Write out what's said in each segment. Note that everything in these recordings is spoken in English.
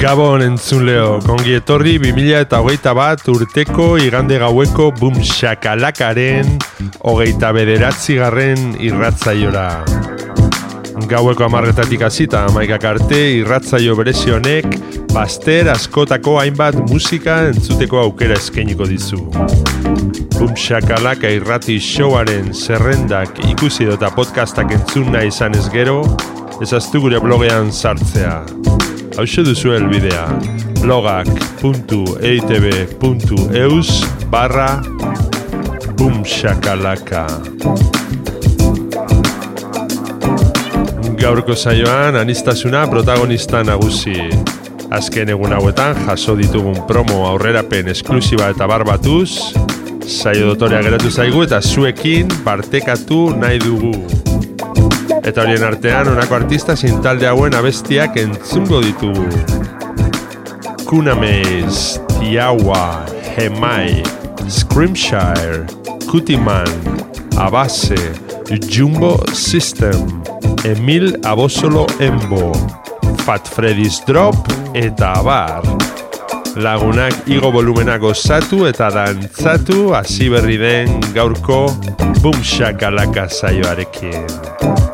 Gabon entzuleo, kongi etorri 2000 eta hogeita bat urteko igande gaueko bum shakalakaren hogeita bederatzi garren irratzaiora. Gaueko amarretatik hasita amaikak arte irratzaio berezi honek baster askotako hainbat musika entzuteko aukera eskainiko dizu. Bum shakalaka irrati showaren zerrendak ikusi dota podcastak entzun nahi izan ez gero, ezaztu gure blogean sartzea. Hau duzu elbidea blogak.eitb.eus barra bumshakalaka Gaurko saioan anistasuna protagonista nagusi. Azken egun hauetan jaso ditugun promo aurrerapen esklusiba eta barbatuz Saio dotorea geratu zaigu eta zuekin partekatu nahi dugu Eta horien artean, honako artista sin talde hauen abestiak entzungo ditugu. Kunamez, Tiawa, Hemai, Scrimshire, Kutiman, Abase, Jumbo System, Emil Abosolo Embo, Fat Freddy's Drop eta Abar. Lagunak igo volumena gozatu eta dantzatu hasi berri den gaurko Bumshakalaka saioarekin.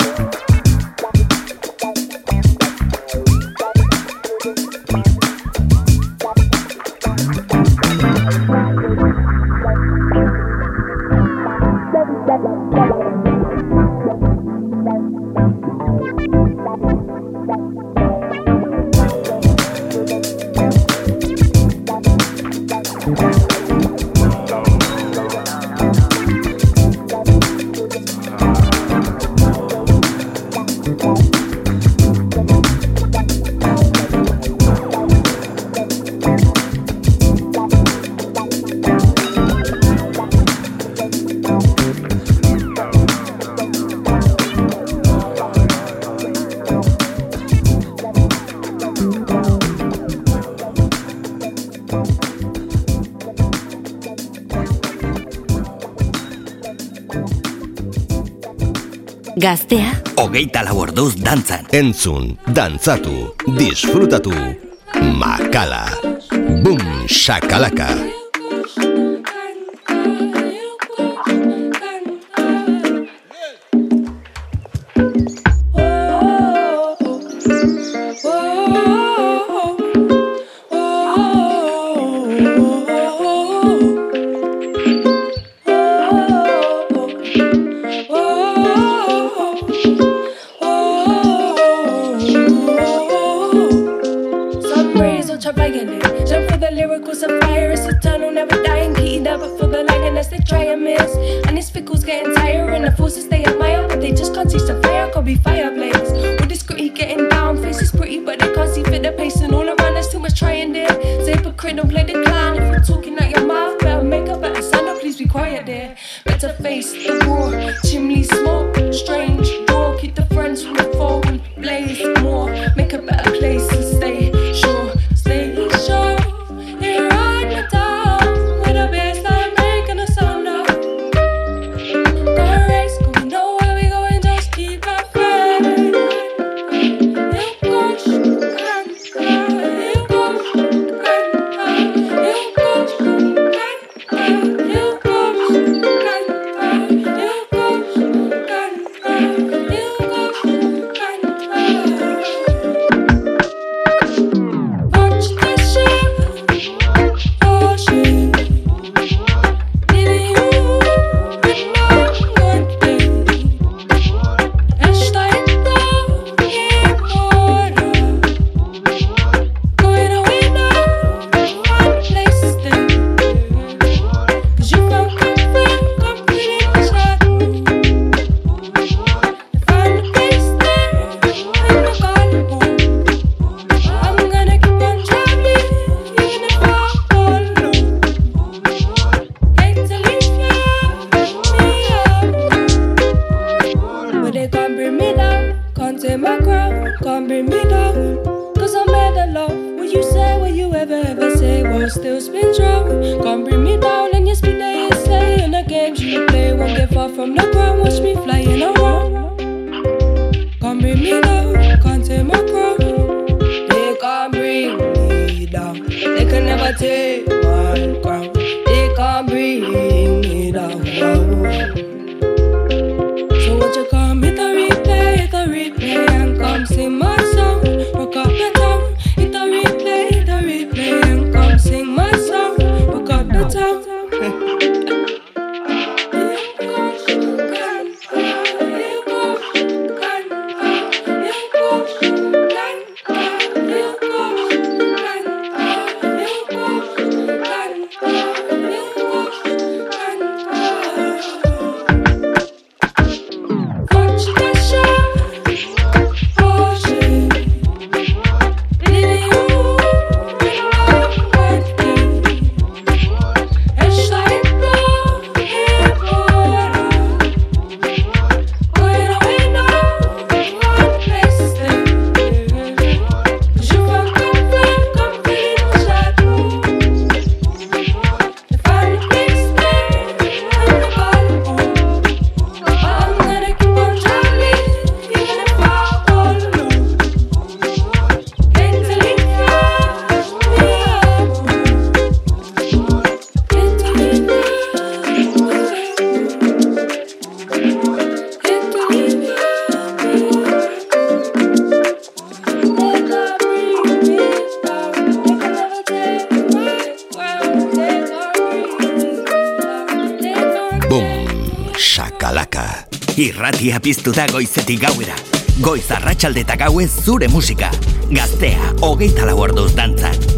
Gaztea, Hogeita lau orduz dantzan. Entzun, dantzatu, disfrutatu. Makala. Boom, shakalaka. Irratia piztu da goizetik gauera. Goiz arratsalde eta gauez zure musika. Gaztea, hogeita lau orduz dantzat.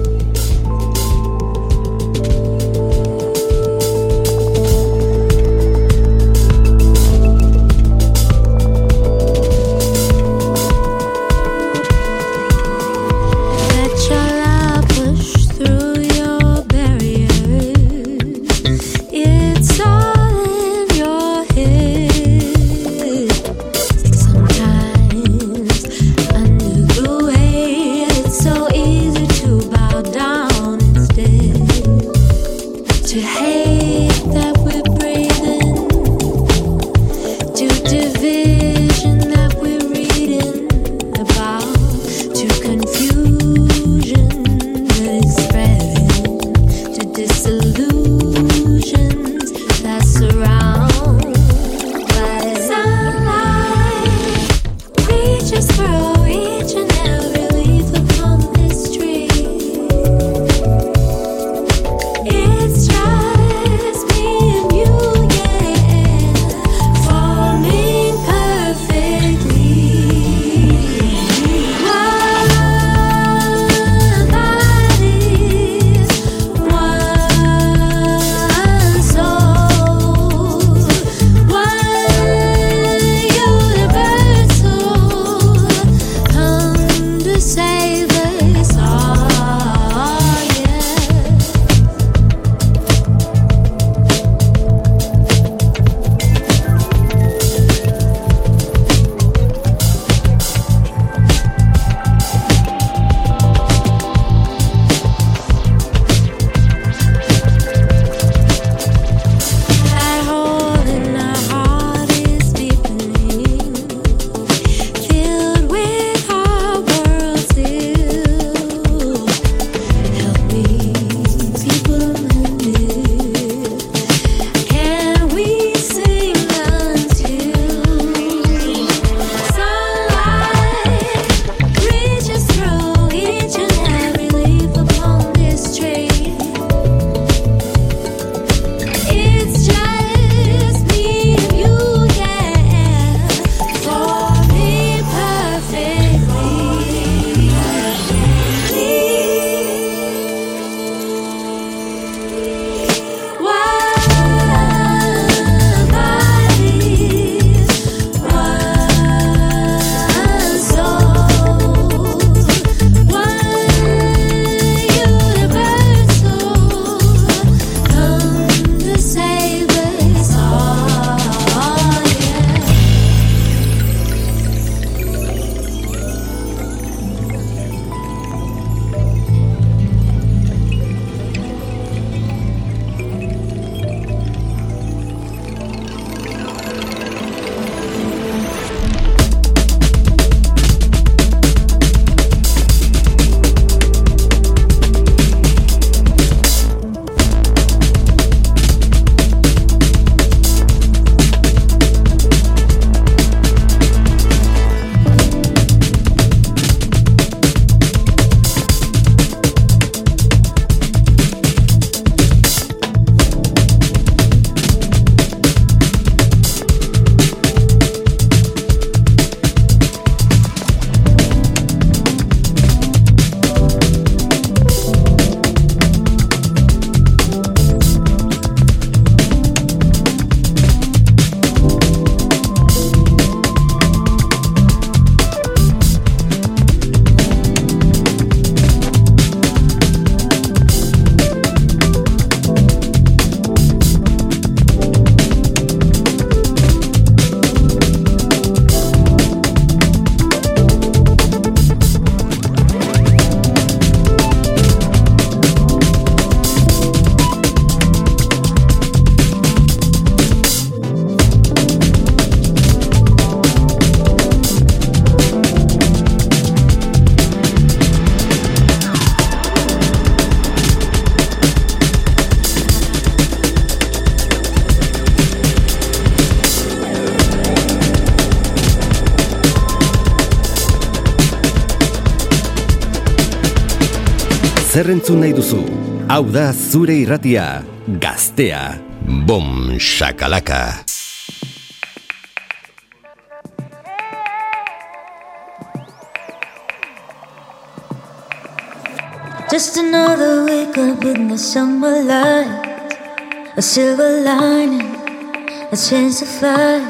Entzun nahi duzu? Hau. Bom, shakalaka. Just another week up in the summer light. A silver lining, a chance to fly.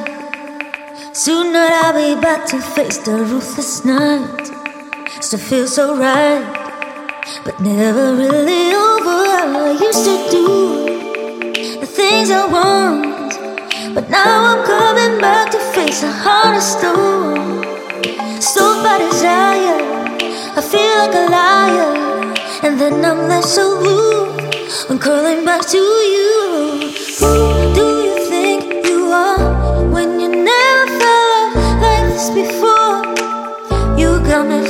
Sooner I'll be back to face the ruthless night. Still feels so right, but never really over. I used to do the things I want, but now I'm coming back to face a heart of stone. Stole by desire, I feel like a liar. And then I'm left so blue when calling back to you. Who do you think you are when you never like this before? You got me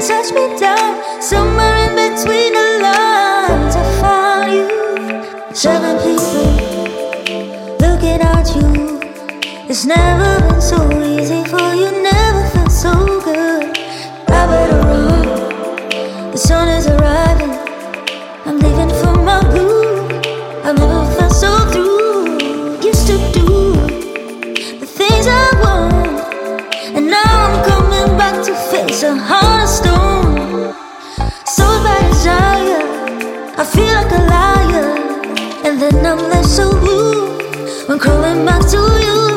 touch me down. Somewhere in between the lines, I found you. Seven people looking at you. It's never been so easy for you, never felt so good. I better run. The sun is arriving. I'm leaving for my blue. I've never felt so through. Used to do the things I want, and now I'm coming back to face a heart I feel like a liar, and then I'm left so blue when crawling back to you.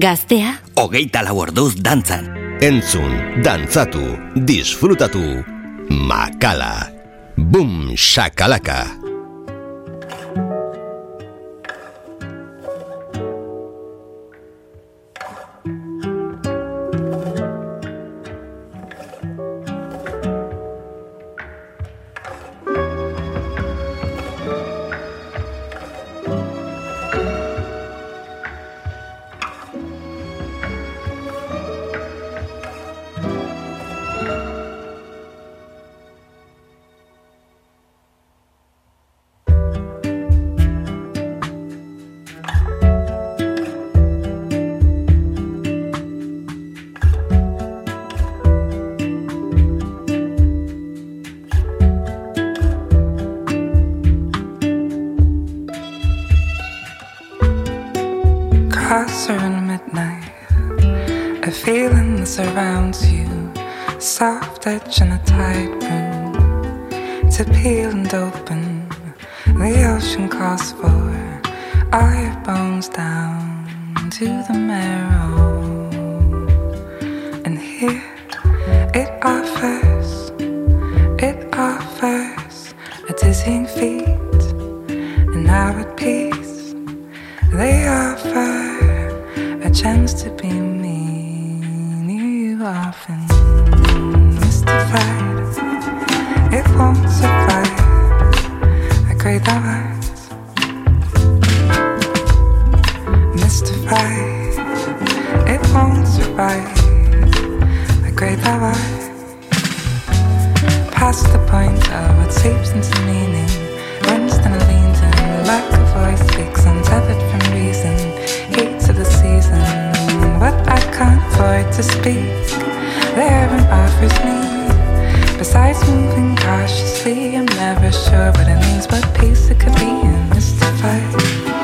Gaztea, hogeita lau orduz dantzan. Entzun, dantzatu, disfrutatu, makala, bum shakalaka. to speak. They haven't offers me. Besides moving cautiously, I'm never sure what it means, what piece it could be in this device.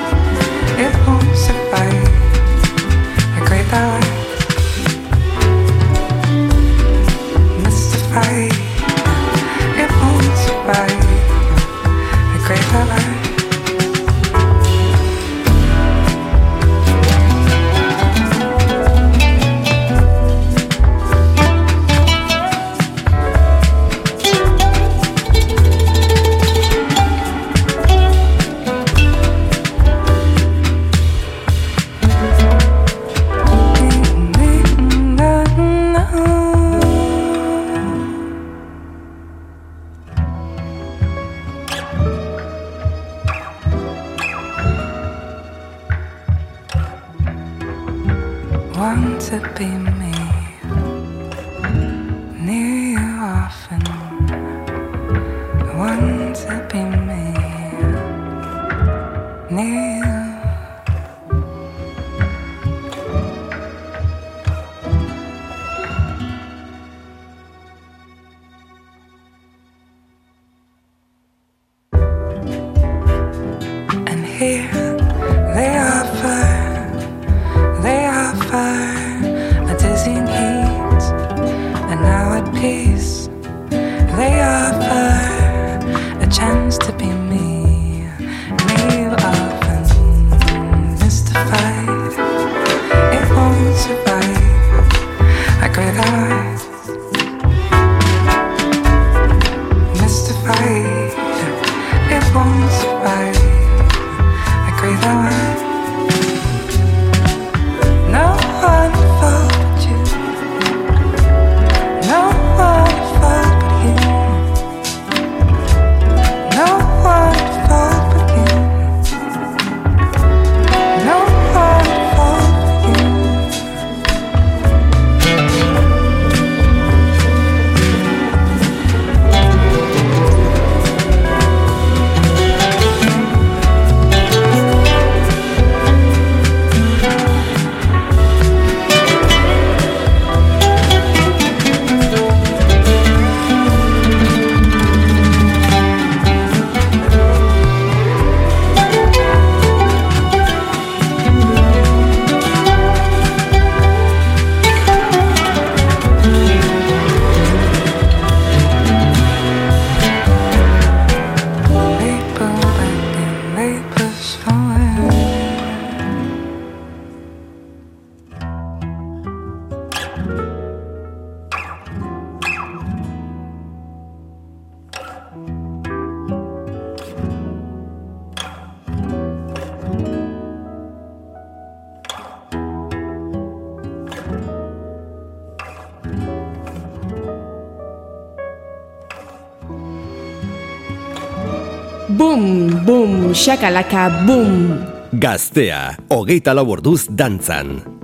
Shakalaka, boom. Gaztea, hogeita lau orduz dantzan.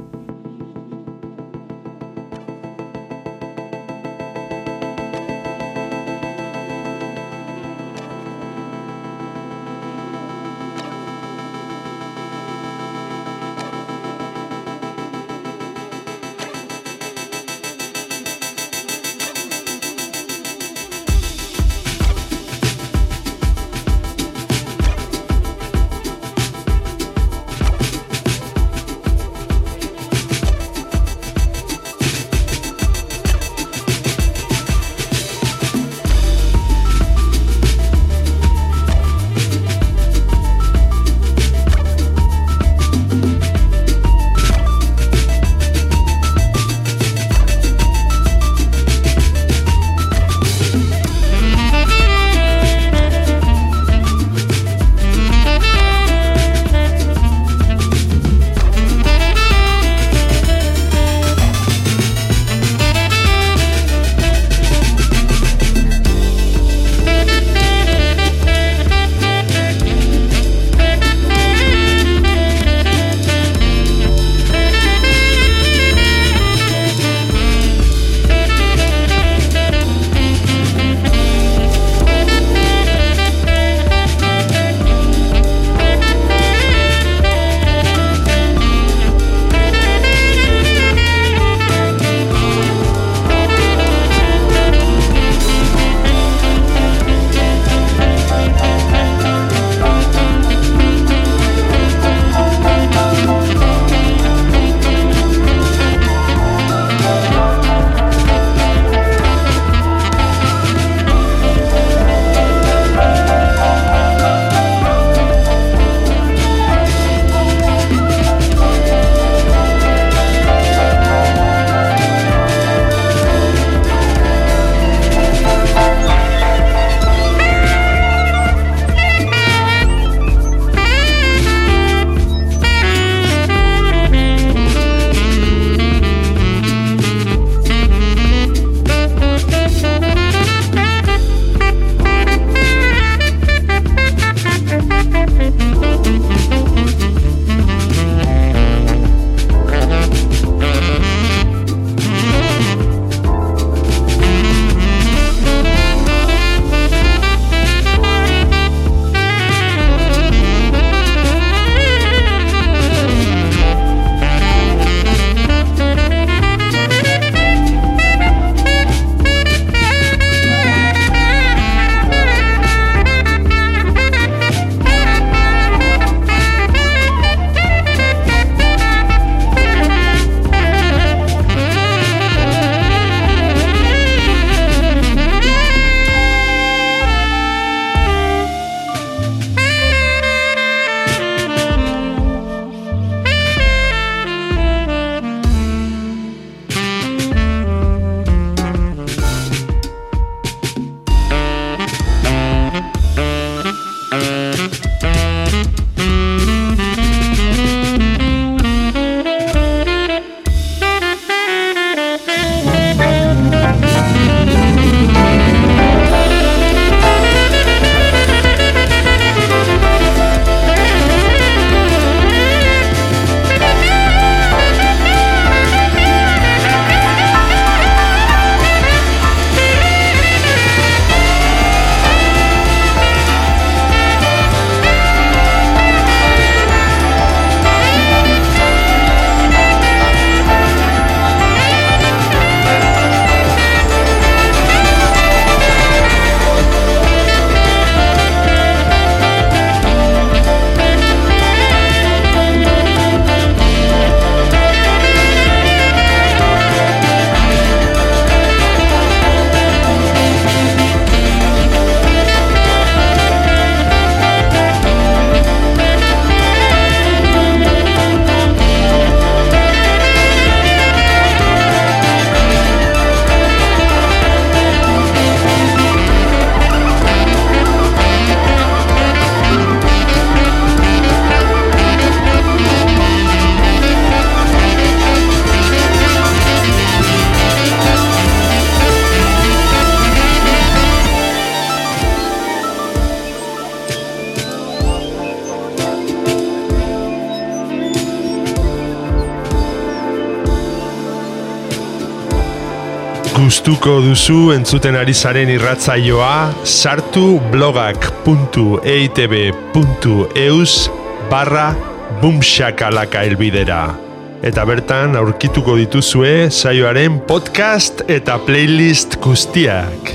Gustuko duzu entzuten ari zaren irratzaioa sartu blogak.eitb.eus barra bumxakalaka elbidera. Eta bertan aurkituko dituzue saioaren podcast eta playlist guztiak.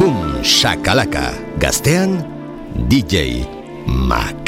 Bum Shakalaka. Gaztean, DJ Makala.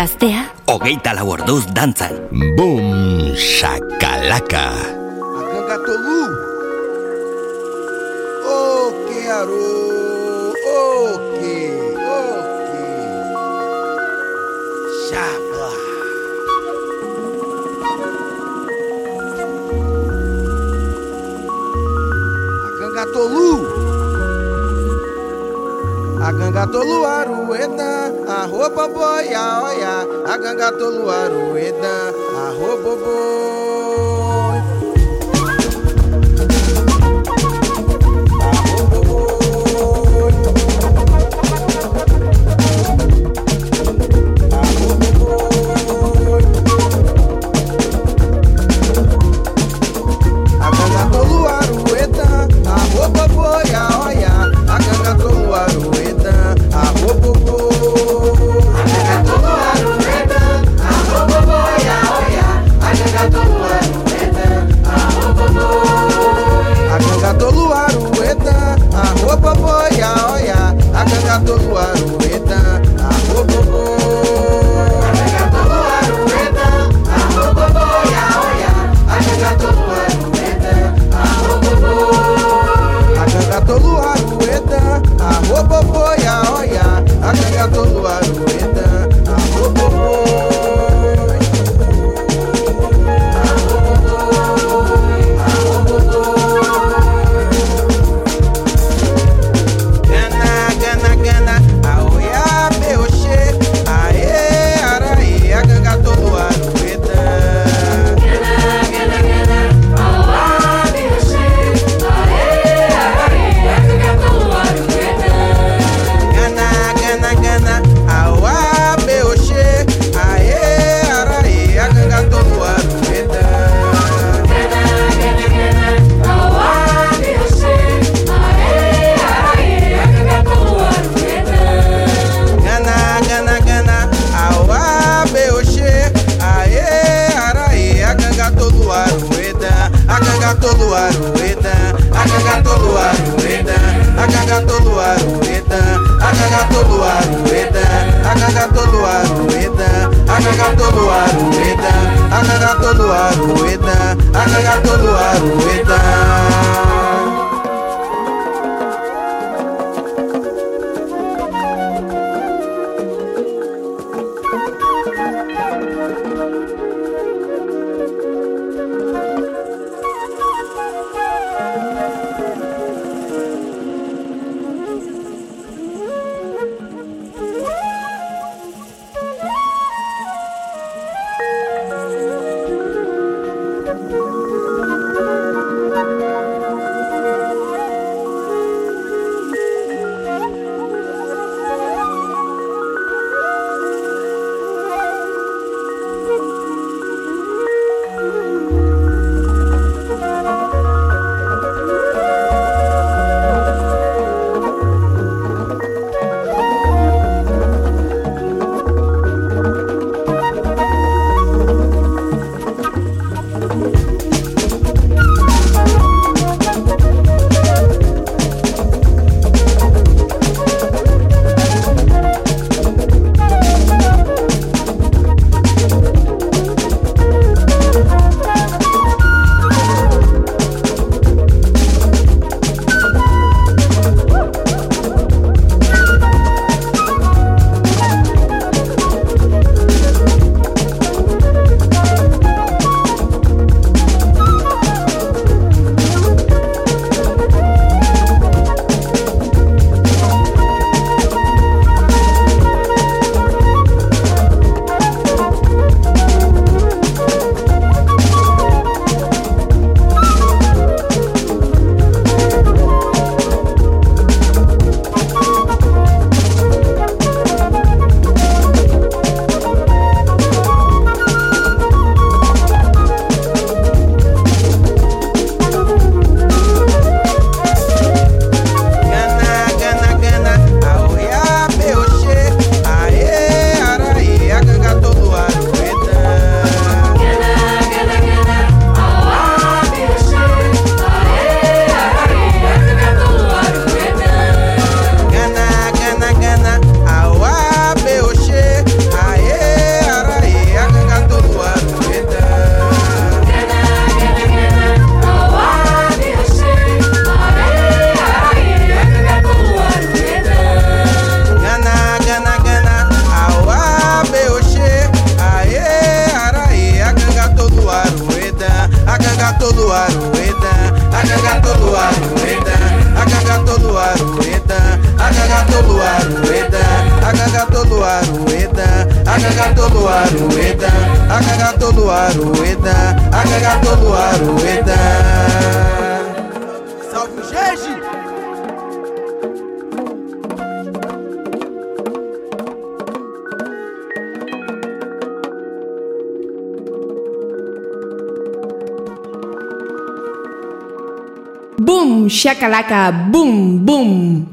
Gaztea? Hogeita lau orduz dantzan. Bum, shakalaka. Akangatolu Oke oh, aro Oke, a oke oh, Shakla Akangatolu Akangatolu aruena a roupa boia, olha, a ganga toluaruedã, a roupa boia. do outro lado. Shakalaka, boom, boom.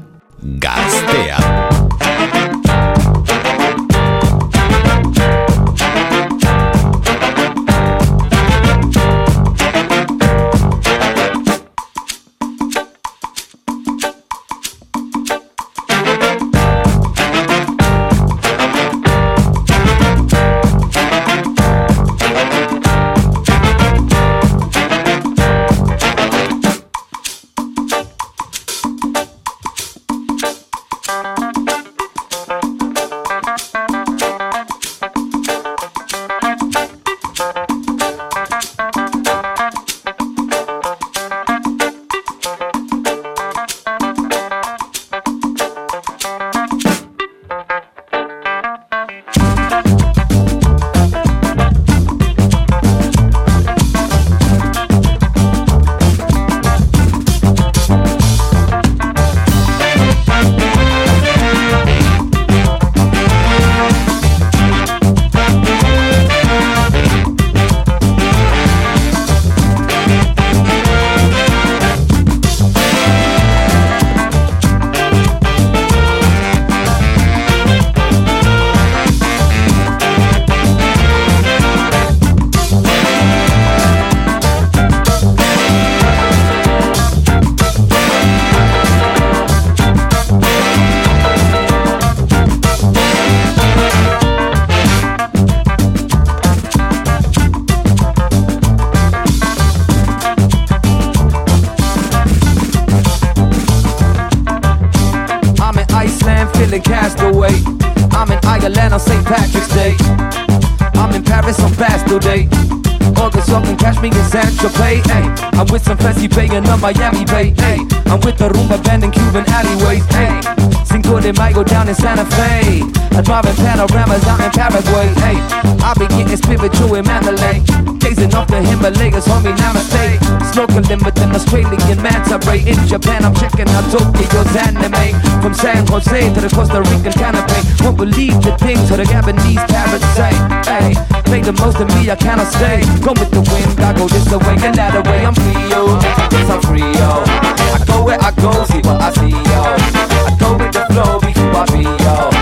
Up and catch me in San Tropez. Hey, I'm with some fancy paying on Miami Bay. Hey, I'm with the rumba band in Cuban alleyways. Hey, Cinco de Mayo down in Santa Fe. I'm driving panoramas out in Paraguay. Hey, I be getting spiritual in Mandalay. Gazing off the Himalayas, homie, namaste. Snorkeling with an Australian manta ray. In Japan, I'm checking out Tokyo's anime. From San Jose to the Costa Rican canopy. Won't believe the things of the Gabonese parrots say. Hey, make the most of me, I cannot stay. Go with the wind, I go this way and that way. I'm free, yo. Yes, I'm free, yo. I go where I go, see what I see, yo. I go with the flow, be who I be, yo.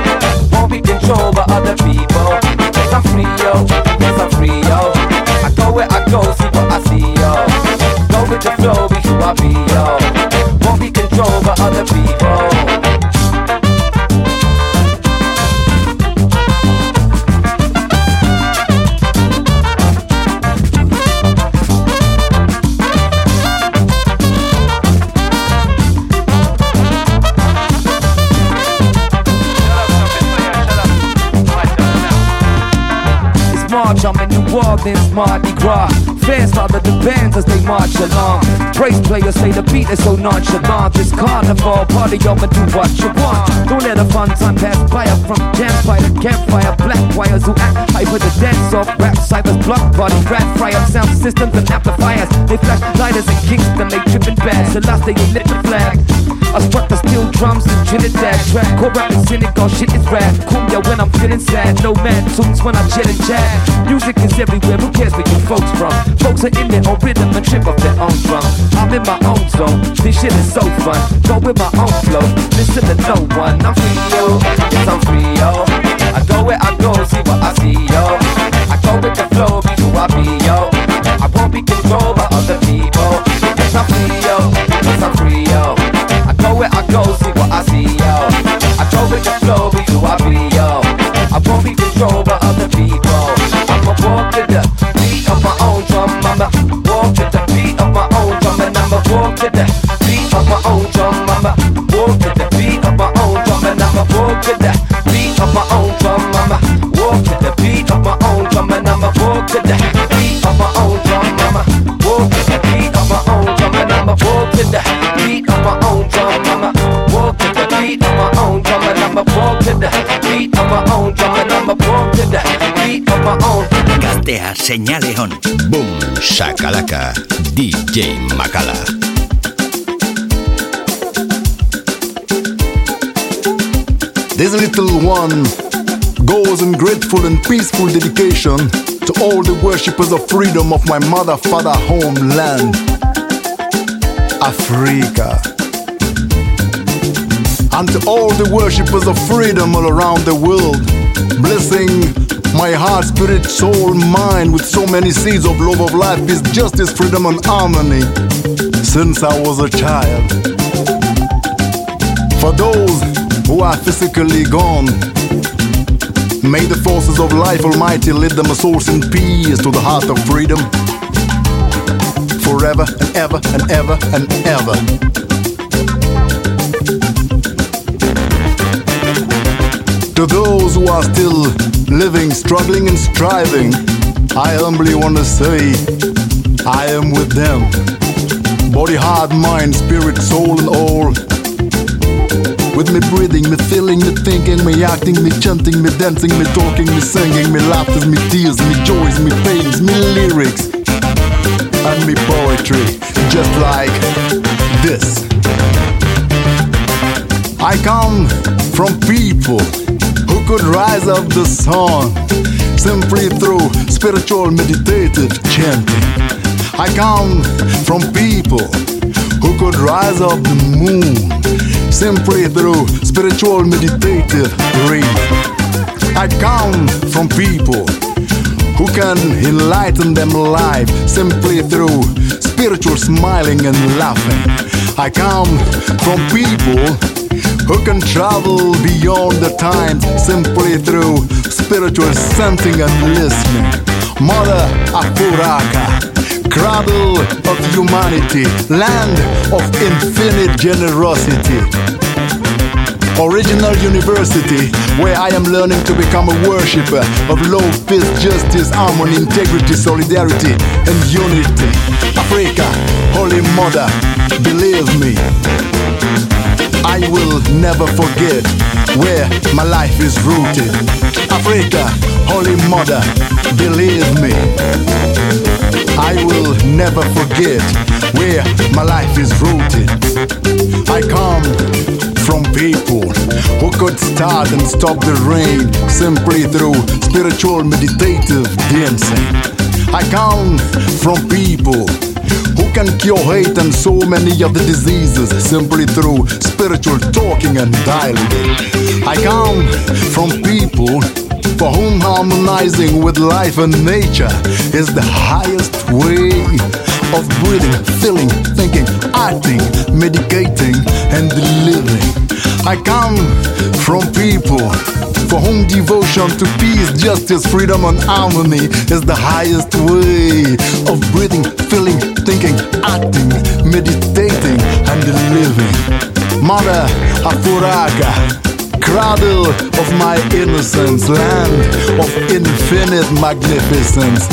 Won't be controlled by other people. Yes, I'm free, yo. Yes, I'm free, yo. Where I go, see what I see, yo. Go with the flow, be who I be, Orleans, Mardi Gras. Fans follow the bands as they march along. Praise players say the beat is so nonchalant. This carnival party, I'ma do what you want. Don't let a fun time pass by up from campfire campfire. Black wires who act hype with the dance off. Rap cyphers, block party, rat fry up sound systems and amplifiers. They flash lighters in Kingston, they tripping bad. Celeste, they lit the flag. I struck the steel drums in Trinidad. Track, core rap in Senegal, shit is rad. Cumbia when I'm feeling sad. No man tunes when I chill and chat. Music is everywhere, who cares where you folks from? Folks are in their own rhythm and trip off their own drum. I'm in my own zone, this shit is so fun. Go with my own flow, listen to no one. I'm free, yo, yes, I'm free, yo. I go where I go, see what I see, yo. I go with the flow, be who I be, yo. I won't be controlled by other people. Yes, I'm free, yo, go see what I see, yo. I troll with the flow, be who I be, yo. I won't be controlled by other people. I'ma walk to the beat of my own drum. I'ma walk to the beat of my own drum, and I'ma walk to the beat of my own drum. I'ma walk to the beat of my own drum, and I'ma walk to the beat of my own drum. I'ma walk to the beat of my own drum, and I'ma walk to the beat of my own drum. I'ma walk to the beat of my own drum, and I'ma walk to the beat of my own drum. I'm a born to the beat of my own drum and I'm a born to the beat of my own. Gaztea, señale on. Boom, shakalaka, DJ Macala. This little one goes in grateful and peaceful dedication to all the worshippers of freedom of my mother, father, homeland, Africa. And to all the worshippers of freedom all around the world, blessing my heart, spirit, soul, mind with so many seeds of love of life, peace, justice, freedom, and harmony since I was a child. For those who are physically gone, may the forces of life almighty lead them a source in peace to the heart of freedom. Forever and ever and ever and ever. To those who are still living, struggling, and striving, I humbly want to say, I am with them. Body, heart, mind, spirit, soul, and all. With me breathing, me feeling, me thinking, me acting, me chanting, me dancing, me talking, me singing, me laughter, me tears, me joys, me pains, me lyrics, and me poetry, just like this. I come from people could rise up the sun simply through spiritual meditative chanting. I come from people who could rise up the moon simply through spiritual meditative reading. I come from people who can enlighten them life simply through spiritual smiling and laughing. I come from people who can travel beyond the time simply through spiritual sensing and listening. Mother Afuraka, cradle of humanity, land of infinite generosity. Original university where I am learning to become a worshipper of love, peace, justice, harmony, integrity, solidarity, and unity. Africa, Holy Mother, believe me, I will never forget where my life is rooted. Africa, Holy Mother, believe me, I will never forget where my life is rooted. I come from people who could start and stop the rain simply through spiritual meditative dancing. I come from people who can cure hate and so many other diseases simply through spiritual talking and dialogue. I come from people for whom harmonizing with life and nature is the highest way of breathing, feeling, thinking, acting, medicating, and living. I come from people for whom devotion to peace, justice, freedom, and harmony is the highest way of breathing, feeling, thinking, acting, meditating, and living. Mother Afuraka, cradle of my innocence, land of infinite magnificence.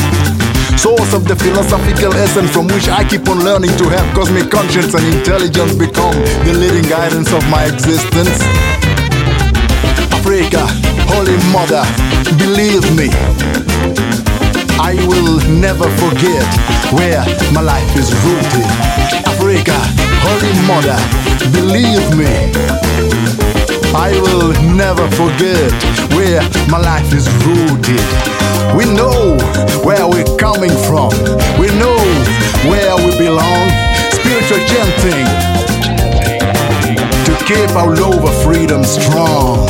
Source of the philosophical essence from which I keep on learning to have cosmic conscience and intelligence become the leading guidance of my existence. Africa, Holy Mother, believe me, I will never forget where my life is rooted. Africa, Holy Mother, believe me, I will never forget where my life is rooted. We know where we're coming from, we know where we belong. Spiritual chanting to keep our love of freedom strong.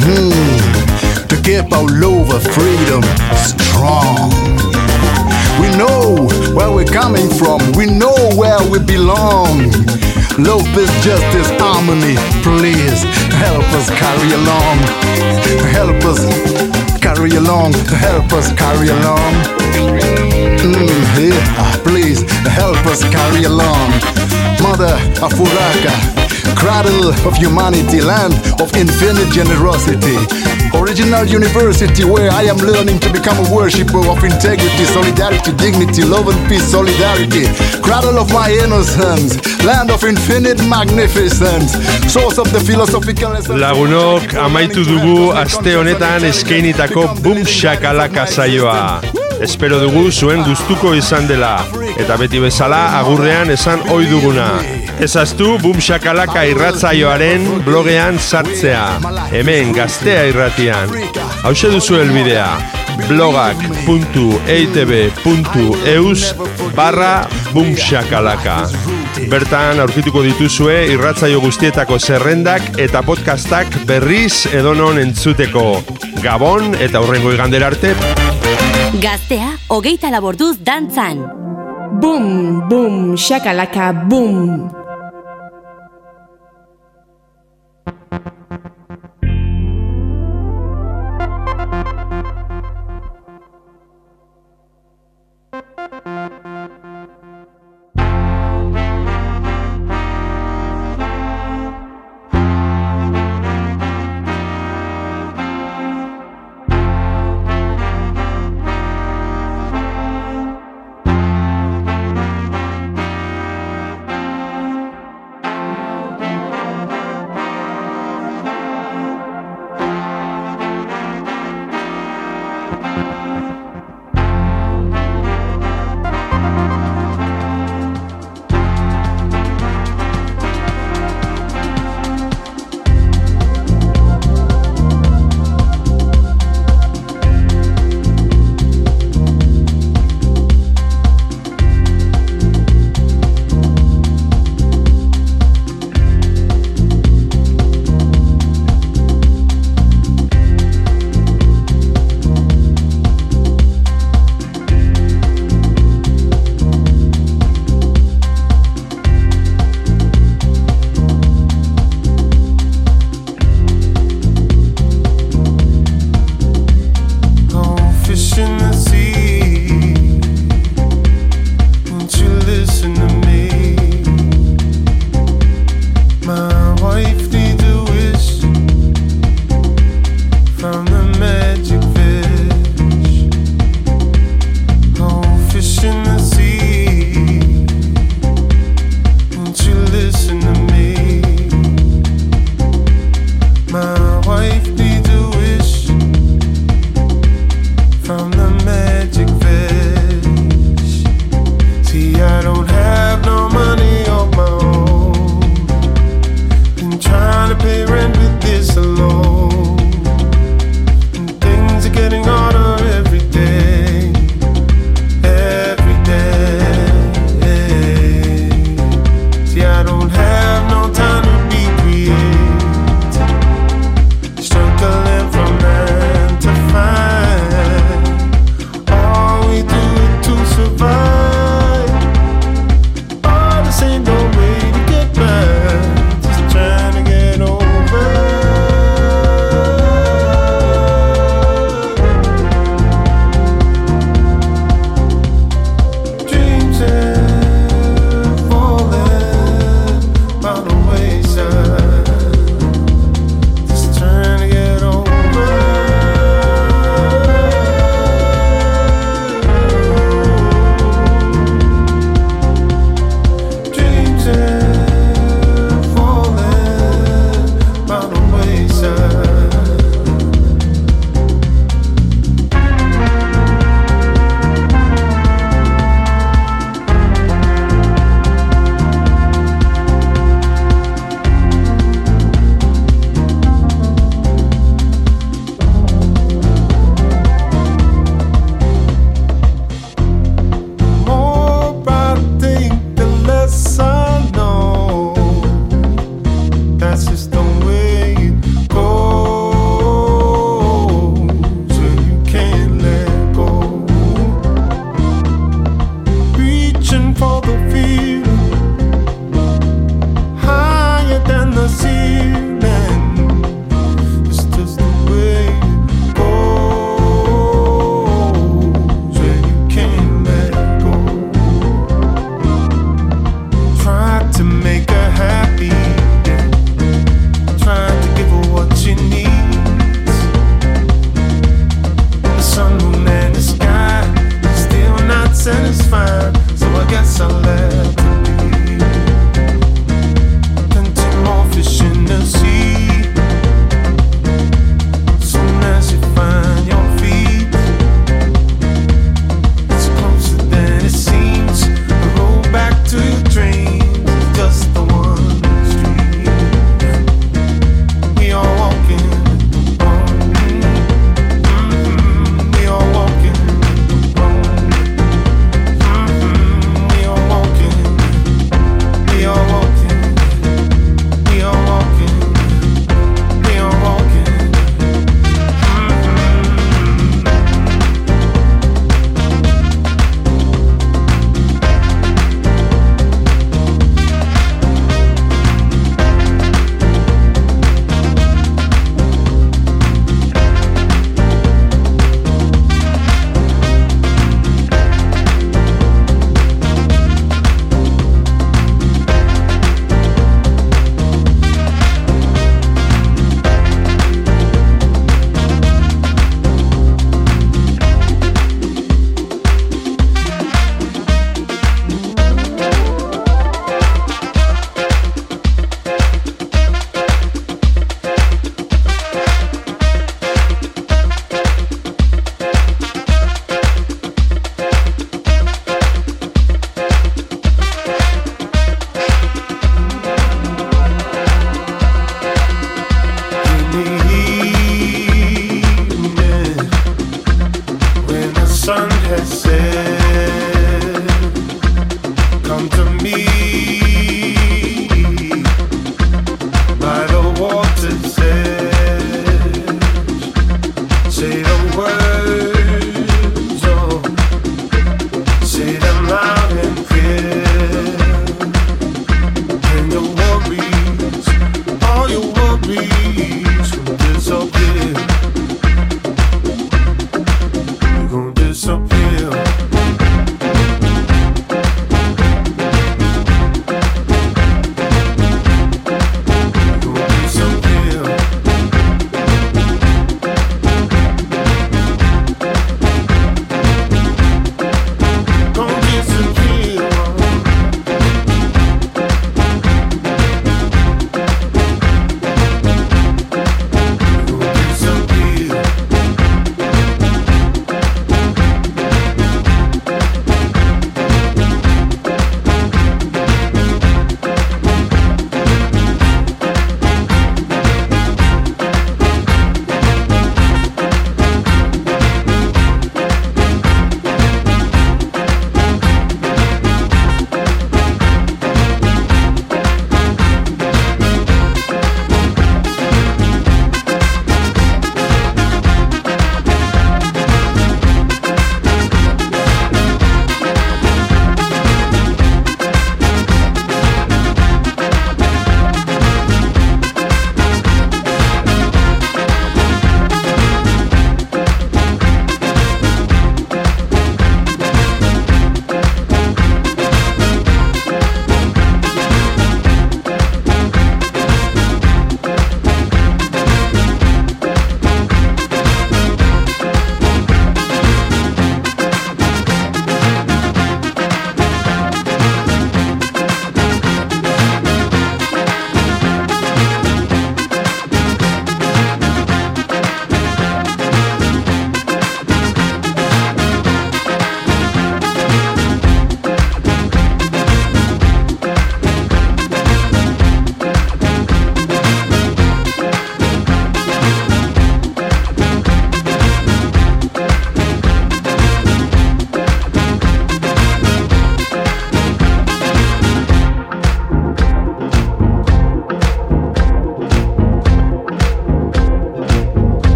Hmm, to keep our love of freedom strong. We know where we're coming from, we know where we belong. Peace, justice, harmony, please help us carry along. Help us carry along, help us carry along. Mm, yeah, please help us carry along. Mother Afuraka, cradle of humanity, land of infinite generosity. Original university where I am learning to become a worshipper of integrity, solidarity, dignity, love and peace, solidarity. Cradle of my innocence, land of infinite magnificence, source of the philosophical. Lagunok amaitu dugu aste honetan eskeinitako Boom Shakalaka saioa. Espero dugu zuen gustuko izan dela. Eta beti bezala agurrean esan ohi duguna. Ezaztu Boom Shakalaka irratzaioaren blogean sartzea. Hemen gaztea irratian. Hau duzu helbidea blogak.eitb.eus barra bumshakalaka. Bertan aurkituko dituzue irratzaio guztietako zerrendak eta podcastak berriz edonon entzuteko. Gabon eta hurrengo igandera arte. Gaztea, hogeita laborduz dantzan. Boom, boom, shakalaka, boom.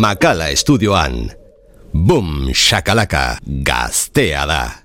Makala estudioan. Boom, shakalaka, gaztea da.